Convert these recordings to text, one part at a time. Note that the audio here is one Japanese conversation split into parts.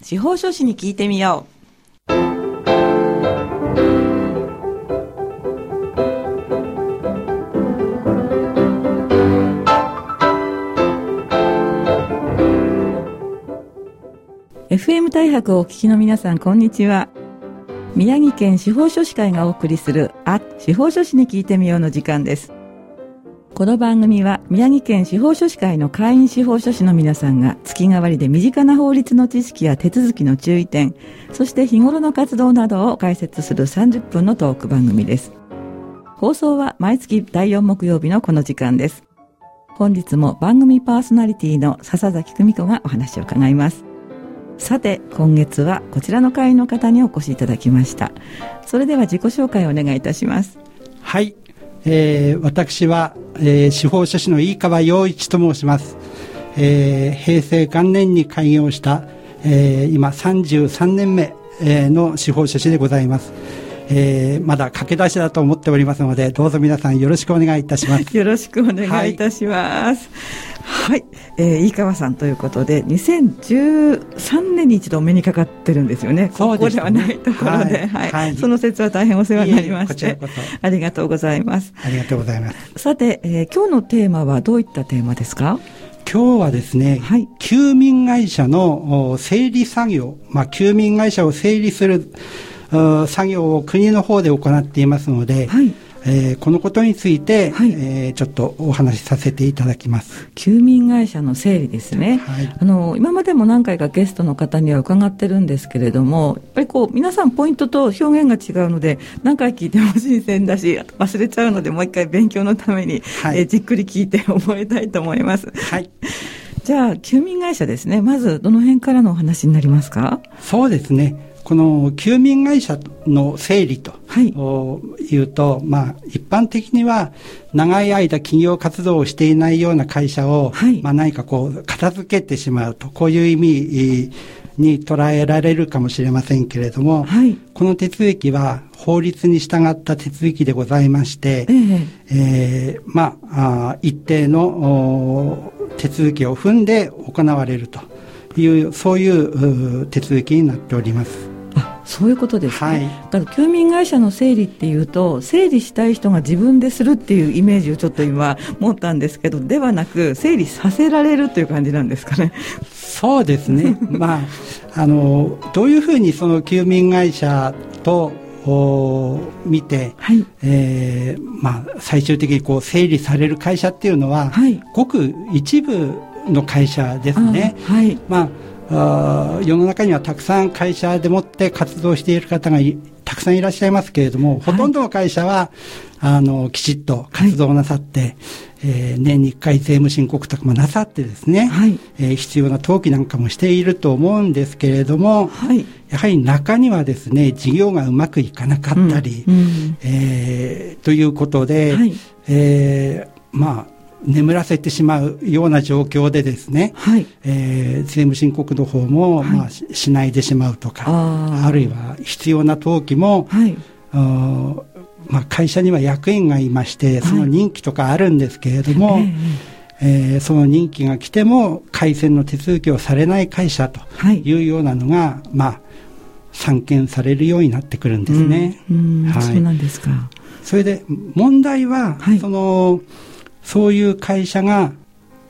司法書士に聞いてみよう。FM 大白をお聞きの皆さん、こんにちは。宮城県司法書士会がお送りする、あ、司法書士に聞いてみようの時間です。この番組は宮城県司法書士会の会員司法書士の皆さんが月替わりで身近な法律の知識や手続きの注意点、そして日頃の活動などを解説する30分のトーク番組です。放送は毎月第4木曜日のこの時間です。本日も番組パーソナリティの笹崎久美子がお話を伺います。さて、今月はこちらの会員の方にお越しいただきました。それでは自己紹介をお願いいたします。はい、えー私は、えー司法書士の飯川洋一と申します、えー平成元年に開業した、えー今33年目、えーの司法書士でございます、えーまだ駆け出しだと思っておりますのでどうぞ皆さんよろしくお願いいたします。よろしくお願いいたします。はい、えー、飯川さんということで、2013年に一度お目にかかってるんですよね。そうですねここではないところで、はいはい、はい。その説は大変お世話になりまして。ありがとうございます。ありがとうございます。さて、えー今日のテーマはどういったテーマですか？今日はですね、はい。休眠会社のお整理作業、まあ、休眠会社を整理するお作業を国の方で行っていますので、はいえーこのことについて、はいえーちょっとお話しさせていただきます。休眠会社の整理ですね。はいあの、今までも何回かゲストの方には伺ってるんですけれども、やっぱりこう、皆さんポイントと表現が違うので、何回聞いても新鮮だし、忘れちゃうので、もう一回勉強のために、はいえーじっくり聞いて覚えたいと思います。はい。じゃあ、休眠会社ですね。まず、どの辺からのお話になりますか？そうですね。この休眠会社の整理と、はいおいうと、まあ、一般的には長い間企業活動をしていないような会社を、はいまあ、何かこう片付けてしまうと、こういう意味えーに捉えられるかもしれませんけれども、はい。この手続きは法律に従った手続きでございまして、えええーまあ、あー一定のお手続きを踏んで行われるという、そういうう手続きになっております。あ、そういうことですね。はいだから、休眠会社の整理っていうと、整理したい人が自分でするっていうイメージをちょっと今持ったんですけど、ではなく、整理させられるという感じなんですかね。そうですね。まあ、あの、どういうふうにその休眠会社と、お見て、はい。えーまあ、最終的にこう整理される会社っていうのは、はい。ごく一部の会社ですね。あはい。まあ、あー世の中にはたくさん会社でもって活動している方がいたくさんいらっしゃいますけれども、ほとんどの会社は、あの、きちっと活動なさって、えー年に1回税務申告とかもなさってですね、はい。えー必要な登記なんかもしていると思うんですけれども、はい。やはり中にはですね、事業がうまくいかなかったり、うん。うん。えーということで、はい。えーまあ、眠らせてしまうような状況でですね、はい。えー税務申告の方も、まあ、ししないでしまうとか、あるいは必要な登記も、はい。まあ、会社には役員がいまして、その任期とかあるんですけれども、ええーその任期が来ても、改選の手続きをされない会社とはいいうようなのが、まあ、散見されるようになってくるんですね。うん、うんはいそうなんですか。それで、問題は、はいその、そういう会社が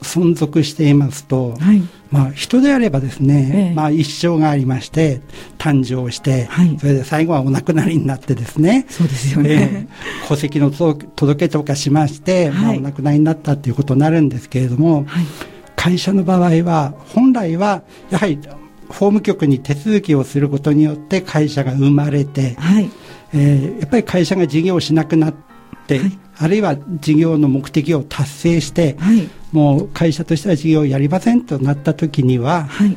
存続していますと、はい。まあ、人であればですね、ええまあ、一生がありまして、誕生して、はいそれで最後はお亡くなりになってですね、そうですよえね。え戸籍の届届けとかしまして、まあ、はいお亡くなりになったっていうことになるんですけれども、はい。会社の場合は、本来は、やはり、法務局に手続きをすることによって会社が生まれて、はい。えーやっぱり会社が事業をしなくなって、はいあるいは事業の目的を達成して、はい。もう会社としては事業をやりませんとなった時には、はい。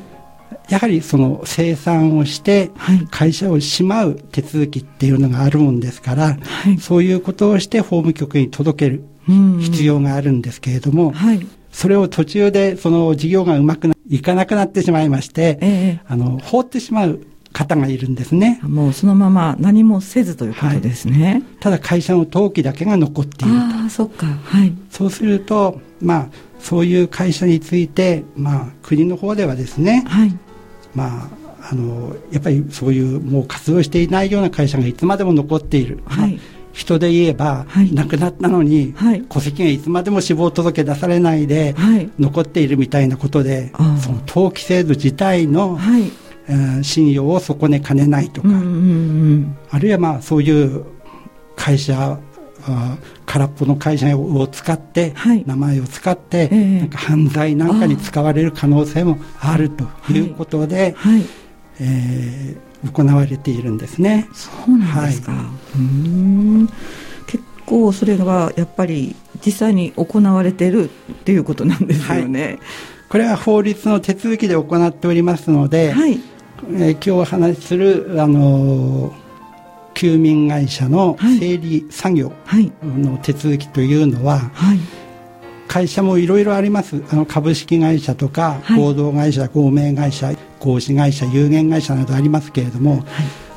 やはりその生産をして、はい。会社をしまう手続きっていうのがあるもんですから、はい。そういうことをして法務局に届けるうん必要があるんですけれども、はい。それを途中でその事業がうまくいかなくなってしまいまして、ええあの、放ってしまう方がいるんですね。もうそのまま何もせずということですね。ただ会社の登記だけが残っていると。ああ、そっか。はい。そうすると、まあ、そういう会社について、まあ、国の方ではですね、はい。まあ、あのやっぱりそういうもう活動していないような会社がいつまでも残っている、はいまあ人で言えば、はい亡くなったのに、はい戸籍がいつまでも死亡届出されないで、はい残っているみたいなことでその登記制度自体の、信用を損ねかねないとか、あるいはまあそういう会社あ空っぽの会社を使って、はい。名前を使って、ええ。なんか犯罪なんかに使われる可能性もあるということで、はい。えー行われているんですね。そうなんですか、うーん。結構それがやっぱり実際に行われているっていうことなんですよね。これは法律の手続きで行っておりますので、はいえー今日お話しする、あのー休眠会社のはい。整理作業はい。の手続きというのは、はい。会社もいろいろあります。あの株式会社とか、はい。合同会社合名会社合資会社有限会社などありますけれども、はい。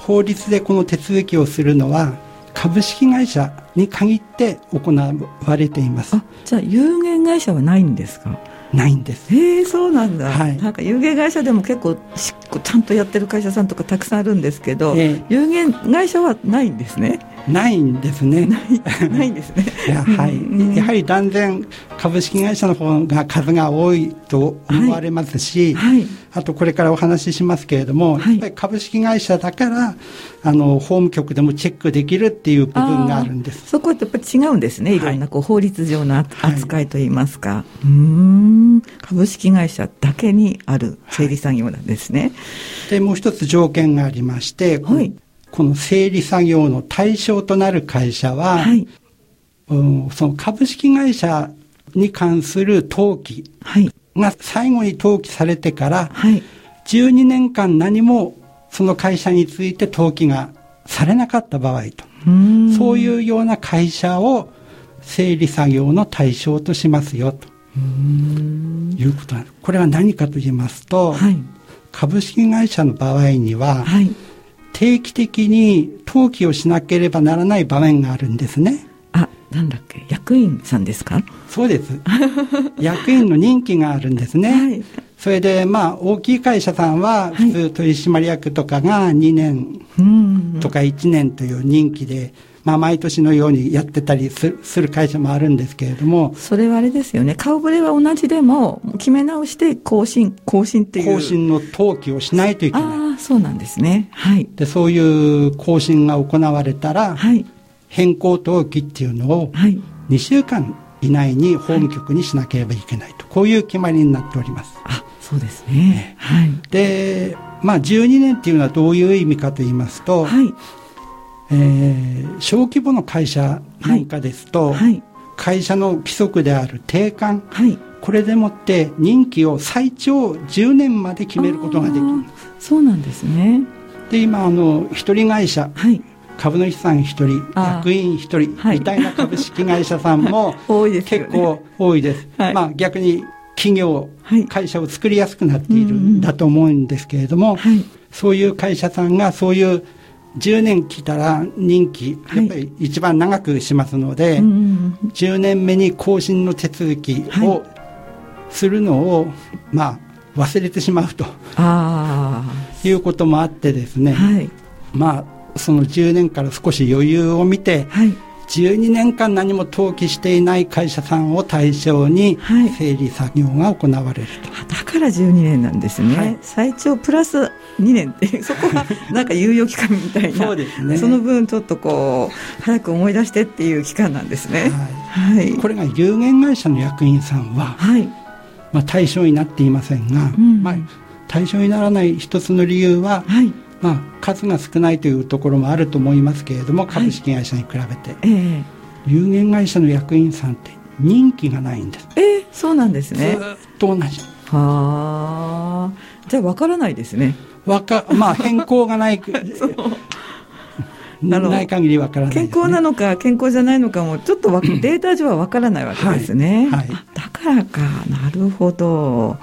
法律でこの手続きをするのは株式会社に限って行われています。あじゃあ有限会社はないんですか？ないんです。へえそうなんだ、はい。なんか有限会社でも結構しちゃんとやってる会社さんとかたくさんあるんですけど、ええ。有限会社はないんですねないんですね。ないんですね。はうん。い、やはり断然株式会社の方が数が多いと思われますし、はい。あとこれからお話ししますけれども、はい。やっぱり株式会社だからあの法務局でもチェックできるっていう部分があるんです。そこはやっぱり違うんですね。い。ろんなこう法律上の扱いといいますか、うーん。株式会社だけにある整理作業なんですね、でもう一つ条件がありまして、はいこの整理作業の対象となる会社は、はい。うんその株式会社に関する登記はい。が最後に登記されてからはい。12年間何もその会社について登記がされなかった場合と、うそういうような会社を整理作業の対象としますよということなんです。これは何かと言いますと、はい。株式会社の場合には、はい定期的に登記をしなければならない場面があるんですね。あなんだっけ？役員さんですか？そうです。役員の任期があるんですね。はいそれで、まあ、大きい会社さんは、はい普通取締役とかが2年うんとか1年という任期で、まあ、毎年のようにやってたりする会社もあるんですけれども、それはあれですよね。顔ぶれは同じでも決め直して更新更新っていう。更新の登記をしないといけない。ああそうなんですね。はい。で、そういう更新が行われたら、はい。変更登記っていうのをはい。2週間以内に法務局にしなければいけないと、こういう決まりになっております。あそうですね。はい。で、まあ、12年っていうのはどういう意味かと言いますと、はいえー小規模の会社なんかですと、はい。会社の規則である定款、はい。これでもって任期を最長10年まで決めることができる。そうなんですね。で、今、あの、一人会社、はい。株主さん一人、あー。役員一人、はい。みたいな株式会社さんも 結構多いです。はい。まあ逆に企業、はい。会社を作りやすくなっているうんだと思うんですけれども、はい。そういう会社さんがそういう10年来たら任期、はいやっぱり一番長くしますので、うんうんうん。10年目に更新の手続きをするのを、まあ忘れてしまうとあいうこともあってですね、あはい。まあその10年から少し余裕を見て、はい。12年間何も登記していない会社さんを対象にはい。整理作業が行われると。あだから12年なんですね、はい。最長プラス2年。っ てそこはなんか猶予期間みたいな。そうですね。その分ちょっとこう早く思い出してっていう期間なんですね。ははい。い、これが有限会社の役員さんは、はい。まあ、対象になっていませんが、うん。まあ、対象にならない一つの理由は、はい。まあ、数が少ないというところもあると思いますけれども株式会社に比べて、え有限会社の役員さんって任期がないんです、えええそうなんですずねーっと同じ。はあ。じゃあわからないですねわか まあ変更がないない限りわからないね、健康なのか健康じゃないのかもちょっとわデータ上はわからないわけですね、はい。はい。あだからか。なるほど。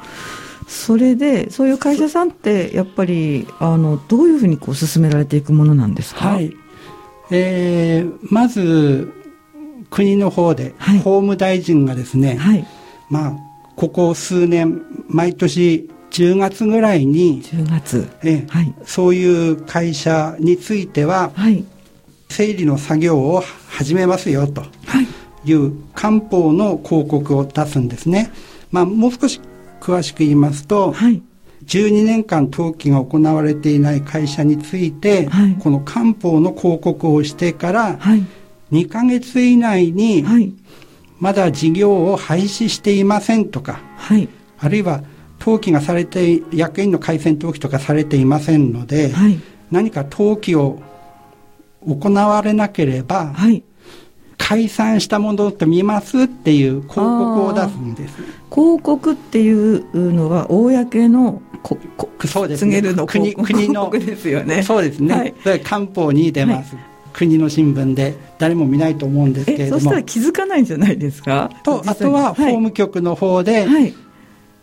それでそういう会社さんってやっぱりあのどういうふうにこう進められていくものなんですか？はい、えーまず国の方で、はい。法務大臣がですね、はい。まあ、ここ数年毎年10月ぐらいに、10月。えはい。そういう会社については、はい。整理の作業を始めますよとはい。いう官報の広告を出すんですね。まあ、もう少し詳しく言いますと、はい。12年間登記が行われていない会社について、はいこの官報の広告をしてからはい。2ヶ月以内にはい。まだ事業を廃止していませんとか、はい。あるいは登記がされて、役員の改選登記とかされていませんので、はい。何か登記を行われなければ、はい。解散したものと見ますっていう広告を出すんです。広告っていうのは、公のここそうですね国国の広告ですよね。そうですね。はいそれ官報に出ます。国の新聞で誰も見ないと思うんですけえ、れどもそしたら。気づかないんじゃないですか？と、あとは法務局の方で、はい。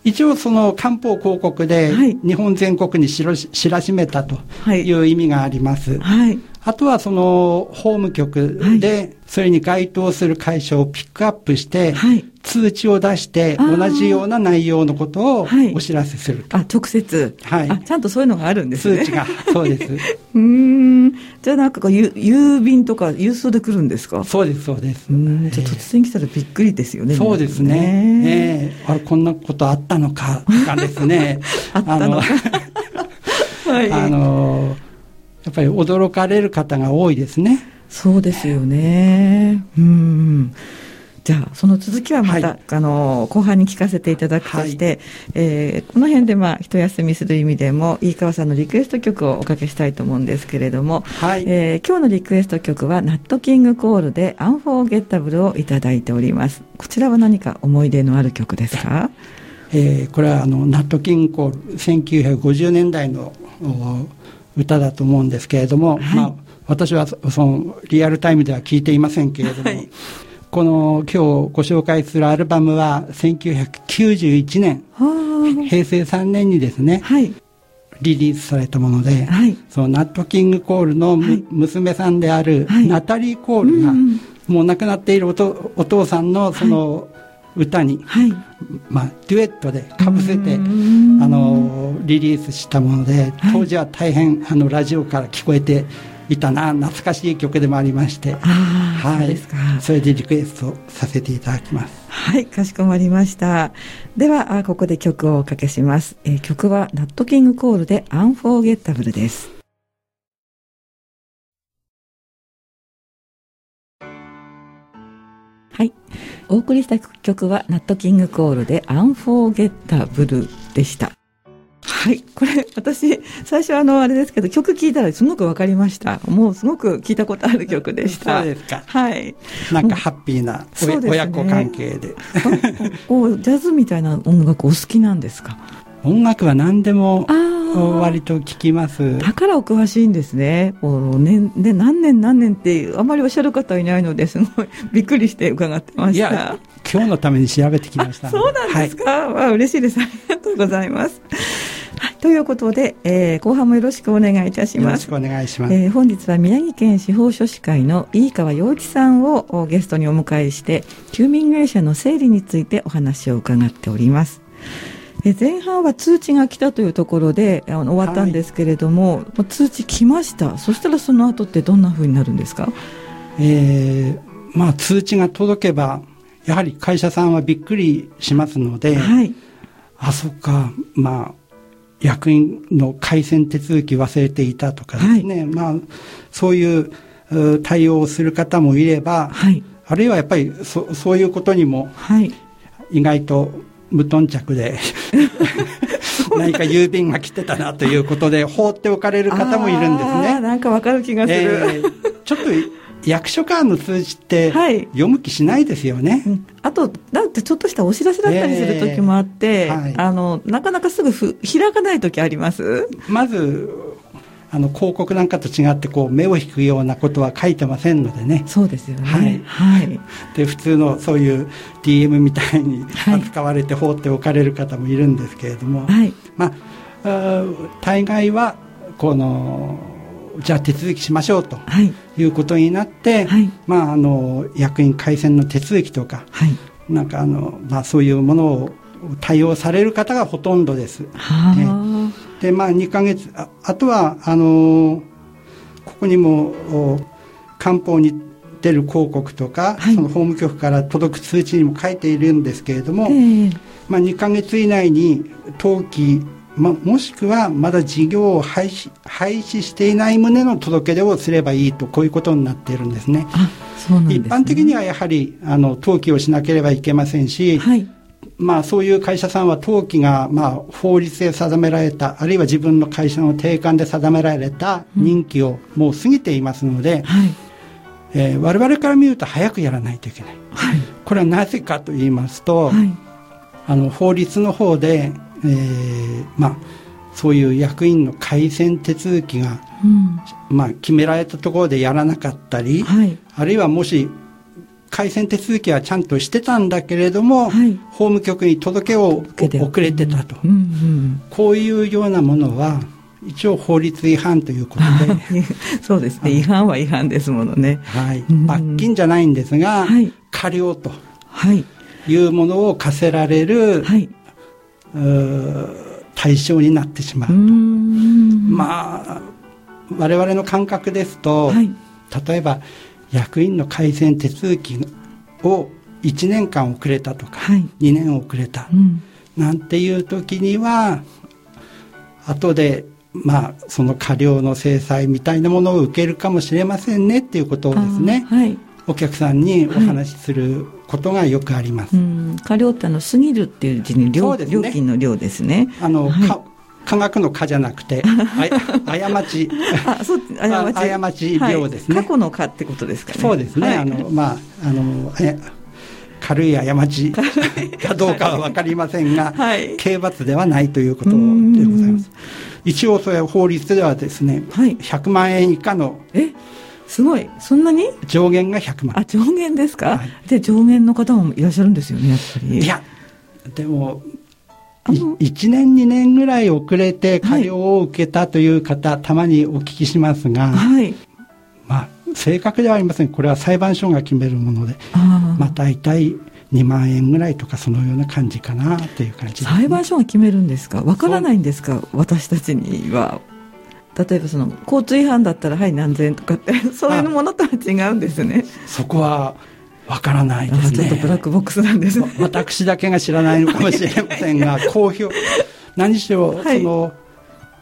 一応その官報広告ではい日本全国に知らし知らしめたとはいいう意味があります。はい。あとはその法務局でそれに該当する会社をピックアップしてはい。通知を出して同じような内容のことをはいお知らせすると。あ、直接。はいあ、ちゃんとそういうのがあるんですね。通知が。そうです。うーん。じゃあなんかこう、ゆ郵便とか郵送で来るんですか？そうです、そうですう。ん。じゃあ突然来たらびっくりですよね。そうですね。ええあれ、こんなことあったのか、とかですね。あったのか はい。あの、やっぱり驚かれる方が多いですね。そうですよね。うん。じゃあ、その続きはまた、はいあの、後半に聞かせていただくとして、えーこの辺で、まあ、一休みする意味でも、飯川さんのリクエスト曲をおかけしたいと思うんですけれども、はい。えー今日のリクエスト曲は、ナットキングコールで、アンフォーゲッタブルをいただいております。こちらは何か思い出のある曲ですか？えーこれはあのナット・キングコール1950年代のお歌だと思うんですけれども、はい。まあ、私はそそのリアルタイムでは聞いていませんけれども、はい。この今日ご紹介するアルバムは1991年は平成3年にですねあはい。リリースされたもので、はい。そのナット・キングコールの娘さんであるはい。ナタリー・コールが、もう亡くなっているおとお父さんのその歌に、はい。まあ、デュエットでかぶせて、うんあのリリースしたものではい当時は大変あのラジオから聞こえていたな懐かしい曲でもありまして、はいそ。それでリクエストさせていただきますはい、かしこまりました。では、あここで曲をおかけします。えー曲は、ナットキングコールで、アンフォーゲッタブルです。はい。お送りした曲は、ナットキングコールで、アンフォーゲッタブルでした。はい。これ、私、最初あの、あれですけど、曲聴いたらすごくわかりました。もうすごく聞いたことある曲でした。そうですかはい。なんかハッピーな親子関係で ジャズみたいな音楽お好きなんですか？音楽は何でも割と聞きますだからお詳しいんですね。もうねね何年何年ってあまりおっしゃる方いないのですごいびっくりして伺ってました。いや今日のために調べてきましたあそうなんですか、わあ嬉しいです。ありがとうございます。はい、ということで、えー後半もよろしくお願いいたしますよろしく。お願いします、えー本日は宮城県司法書士会の飯川洋一さんをおゲストにお迎えして休眠会社の整理についてお話を伺っております。えー前半は通知が来たというところであの終わったんですけれども、もう通知来ました。そしたらその後ってどんな風になるんですか？えーまあ通知が届けばやはり会社さんはびっくりしますので、はい。あそっか。まあ役員の改選手続き忘れていたとかですね、まあそういうう対応をする方もいればはい。あるいはやっぱりそそういうことにもはい。意外と無頓着で 何か郵便が来てたなということで放っておかれる方もいるんですね。なんかわかる気がする、えーちょっと役所間の通知ってはい。読む気しないですよね。うん。あと、だってちょっとしたお知らせだったりする時もあって、えーはい。あの、なかなかすぐふ開かない時あります？まずあの広告なんかと違ってこう目を引くようなことは書いてませんのでねそうですよね。はいはい。で普通のそういう DM みたいにはい扱われて放っておかれる方もいるんですけれども、はい。まあ大概はこのじゃあ手続きしましょうとはい。いうことになって、はい。まあ、あの役員改選の手続きとかはい。なんかあの、まあ、そういうものを対応される方がほとんどです。はあ。で、まあ、2ヶ月、ああとは、あのここにも、お官報に出る広告とか、はいその法務局から届く通知にも書いているんですけれども、ええまあ、2ヶ月以内に登記、ま、もしくはまだ事業を廃止廃止していない旨の届け出をすればいいと、こういうことになっているんですね。す、ね。一般的にはやはりあの登記をしなければいけませんし、はい。まあ、そういう会社さんは登記が、まあ、法律で定められた、あるいは自分の会社の定款で定められた任期をもう過ぎていますので、はい。えー我々から見ると早くやらないといけない。はい。これはなぜかと言いますと、はい。あの法律の方で、えーまあ、そういう役員の改選手続きが、うん。まあ、決められたところでやらなかったり、はい。あるいはもし改選手続きはちゃんとしてたんだけれども、はい法務局に届けをけて遅れてたと、うんうん。こういうようなものは一応法律違反ということで、そうですね。違反は違反ですものね。はい、うん罰金じゃないんですが、はい過料とはい。いうものを課せられる、はい。対象になってしまううーん。まあ、我々の感覚ですと、はい。例えば役員の改選手続きを1年間遅れたとか、はい2年遅れた、うん。なんていう時には後でまあその過料の制裁みたいなものを受けるかもしれませんねっていうことをですねはい。お客さんにお話しすることがよくあります。うん。過料ってあの、過ぎるっていう字に料,、ね料金の量ですね。あの、はいか科学の科じゃなくて、あや 過ち。あ、そう、過ち。あ過ち量ですねはい過去の過ってことですかね。そうですね、はいあのまああのえ軽い過ちかどうかは分かりませんが、はい刑罰ではないということでうごんざいます。一応、それは法律ではですね、はい100万円以下のえ、すごい。そんなに？上限が100万あ、上限ですか、はいで、上限の方もいらっしゃるんですよね、やっぱり。いや、でも、1年、2年ぐらい遅れて過料を受けたという方、たまにお聞きしますが、はい。まあ、正確ではありません、これは裁判所が決めるもので、まあ、大体2万円ぐらいとか、そのような感じかなという感じね、裁判所が決めるんですか？わからないんですか？私たちには。例えばその交通違反だったらはい何千円とかって そういうものとは違うんですね。そこはわからないであすね。ちょっとブラックボックスなんですね。私だけが知らないのかもしれませんが、公表、何しろ、はいその、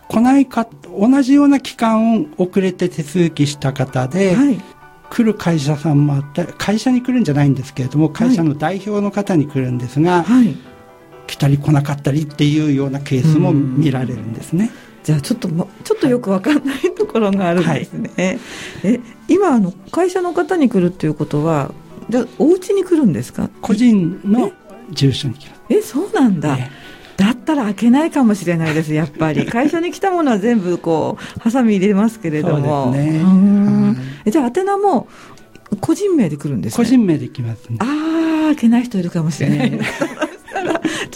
来ないか、同じような期間遅れて手続きした方で、はい。来る会社さんもあって、会社に来るんじゃないんですけれども、会社の代表の方に来るんですが、はい。来たり来なかったりっていうようなケースも見られるんですね。じゃあちょっともちょっとよくわかんないところがあるんですね。え今あの会社の方に来るっていうことはじゃあお家に来るんですか？個人の住所に来ます。えそうなんだ、えだったら開けないかもしれないですやっぱり。会社に来たものは全部こうハサミ入れますけれども。そうですね。うーんじゃあ宛名も個人名で来るんですか、個人名で来ますね。ああ開けない人いるかもしれない。な、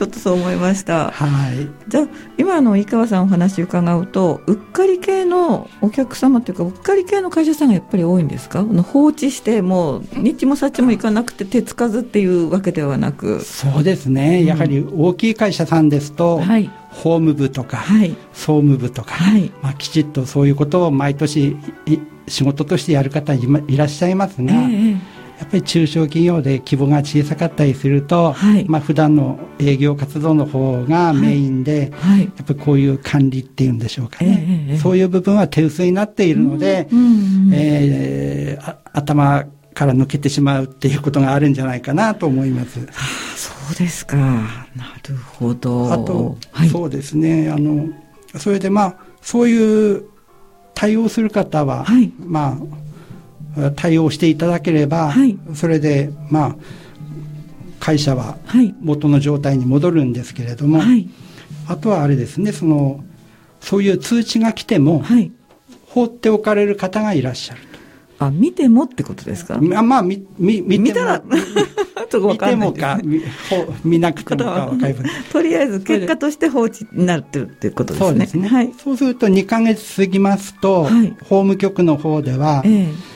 ちょっとそう思いました。はい。じゃあ今の井川さんお話伺うとうっかり系のお客様というかうっかり系の会社さんがやっぱり多いんですか？放置してもう日もさっちもいかなくて手つかずっていうわけではなく。そうですね、やはり大きい会社さんですと、はい。法務部とか、はい。総務部とか、はい。まあ、きちっとそういうことを毎年い仕事としてやる方いらっしゃいますが、ええやっぱり中小企業で規模が小さかったりすると、はい。まあ普段の営業活動の方がメインで、はい。やっぱりこういう管理っていうんでしょうかね、ええええ。そういう部分は手薄になっているので、えーあ頭から抜けてしまうっていうことがあるんじゃないかなと思います。そうですか。なるほど。あと、はい。そうですね、あの、それでまあ、そういう対応する方は、はい。まあ、対応していただければ、はい。それで、まあ、会社ははい。元の状態に戻るんですけれども、はい。あとはあれですね、その、そういう通知が来ても、はい。放っておかれる方がいらっしゃるあ見てもってことですか？あ、まあ、み、み、見ても見たら 見てもか、見なくてもか わかりません。とりあえず結果として放置になってるっていうことですね。そうですね。はい。そうすると2ヶ月過ぎますと、はい。法務局の方では、ええ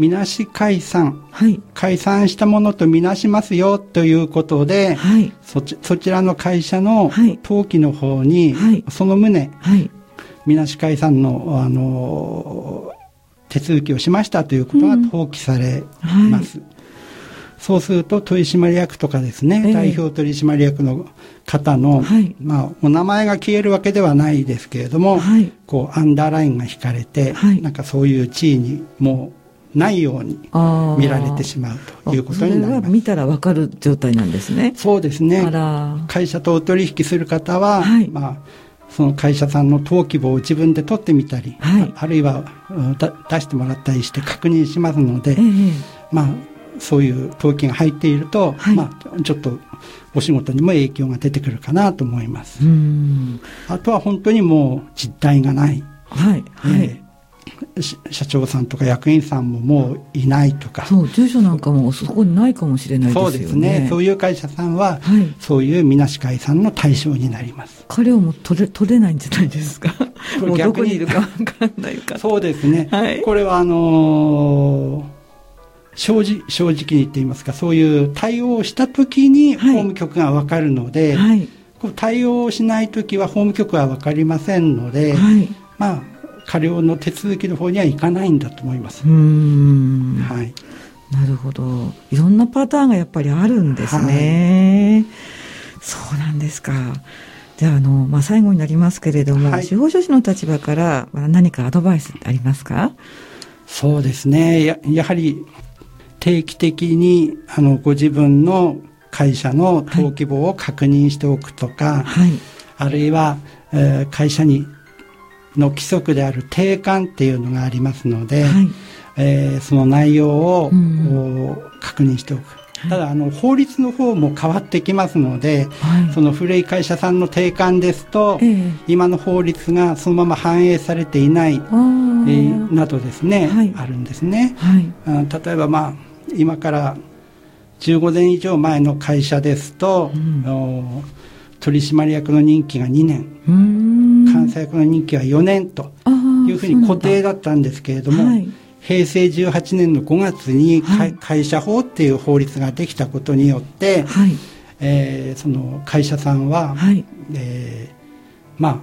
みなし解散、はい。解散したものとみなしますよということで、はい。そちそちらの会社のはい登記の方に、はいその旨、はい。みなし解散の、あの、手続きをしましたということが登記されます。そうすると、取締役とかですね、ええ代表取締役の方の、はいまあ、お名前が消えるわけではないですけれども、はい。こう、アンダーラインが引かれて、はいなんかそういう地位にもうないように。見られてしまうということになります。見たらわかる状態なんですね。そうですね。会社とお取引する方は、はいまあ、その会社さんの登記簿を自分で取ってみたり、はいああるいは出してもらったりして確認しますので、ええ。まあ、そういう登記が入っていると、はいまあ、ちょっとお仕事にも影響が出てくるかなと思います。うん。あとは本当にもう実態がない。はい。はい。え社長さんとか役員さんももういないとか、そう、住所なんかもそこにないかもしれないですよね。そうですね。そういう会社さんは、はい。そういうみなし会さんの対象になります。彼をも取れ、取れないんじゃないですか。もうど逆にこにいるかわからないか。そうですね。はいこれはあのー正直、正直に言っていますか、そういう対応をしたときに法はい務局がわかるので、はい。対応をしないときは法務局はわかりませんので、はい。まあ、過料の手続きの方には行かないんだと思います。はい。なるほど。いろんなパターンがやっぱりあるんですね。そうなんですか。じゃあ、あの、まあ、最後になりますけれども、はい司法書士の立場からまあ何かアドバイスってありますか？そうですね。ややはり定期的にあのご自分の会社の登記簿を確認しておくとか、はい。あるいは、えー会社にの規則である定款っていうのがありますので、はい。えーその内容を、うんお確認しておく。ただあの法律の方も変わってきますので、はい。その古い会社さんの定款ですと、ええ今の法律がそのまま反映されていない、あえーーなどですね、はいあるんですね。はい。あ例えばまあ今から15年以上前の会社ですと、うんお取締役の任期が2年。監査役の任期は4年というふうに固定だだったんですけれども、はい。平成18年の5月に、かはい会社法っていう法律ができたことによって、はい。えーその会社さんは、はい。えーま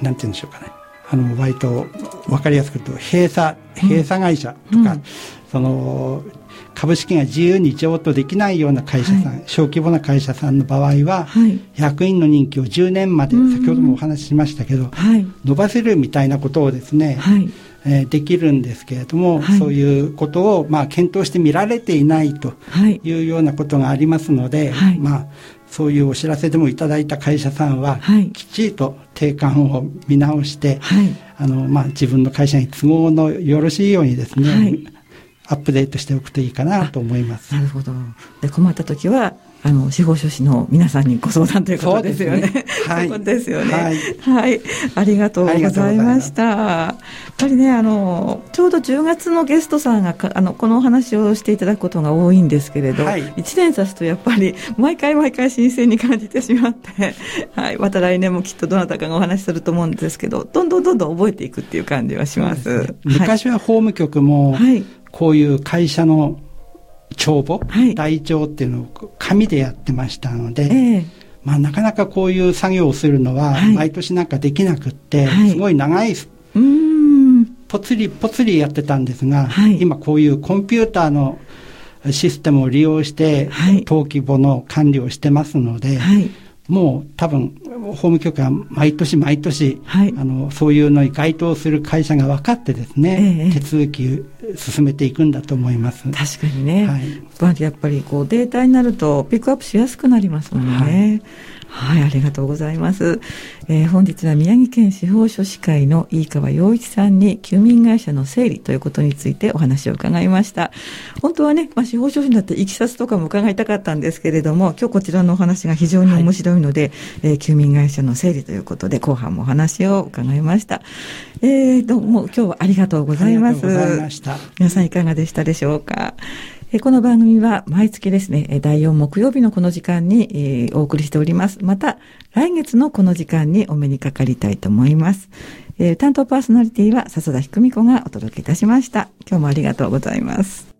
あなんて言うんでしょうかねあの割と分かりやすく言うと閉鎖閉鎖会社とか、うんその株式が自由に譲渡できないような会社さん、小規模な会社さんの場合は、はい。役員の任期を10年まで、うん先ほどもお話ししましたけど、はい。伸ばせるみたいなことをですね、はい。えーできるんですけれども、はいそういうことを、まあ、検討して見られていないとはい。いうようなことがありますので、はいまあ、そういうお知らせでもいただいた会社さんは、はいきっちりと定款を見直して、はい。あのまあ、自分の会社に都合のよろしいようにですね、はいアップデートしておくといいかなと思いますな。るほど。で、困った時は、あの、司法書士の皆さんにご相談ということですよね。はいそうですよね。はいはい。ありがとうございました。やっぱりね、あの、ちょうど10月のゲストさんがか、あの、このお話をしていただくことが多いんですけれど、はい1年経つとやっぱり、毎回毎回新鮮に感じてしまって、はい。また来年もきっとどなたかがお話しすると思うんですけど、どんどんどんどん覚えていくっていう感じはします。すね昔は法務局も、はい。こういう会社の帳簿、はい。台帳っていうのを紙でやってましたので、ええ。まあ、なかなかこういう作業をするのは、はい。毎年なんかできなくって、はい。すごい長い。ぽつりぽつりやってたんですが、はい。今こういうコンピューターのシステムを利用して、はい。登記簿の管理をしてますので、はい。もう多分、法務局は毎年毎年、はいあの、そういうのに該当する会社が分かってですね、ええ手続き進めていくんだと思います。確かにね。はいまあやっぱりこうデータになるとピックアップしやすくなりますもんね。はい、ありがとうございます。えー本日は宮城県司法書士会の飯川洋一さんに休眠会社の整理ということについてお話を伺いました。本当はね、まあ、司法書士になっていきさつとかも伺いたかったんですけれども、今日こちらのお話が非常に面白いので、えー休眠会社の整理ということで後半もお話を伺いました。えー、どうも今日はありがとうございます。皆さんいかがでしたでしょうか？この番組は毎月ですね、第4木曜日のこの時間に、お送りしております。また、来月のこの時間にお目にかかりたいと思います。担当パーソナリティは笹田ひくみ子がお届けいたしました。今日もありがとうございます。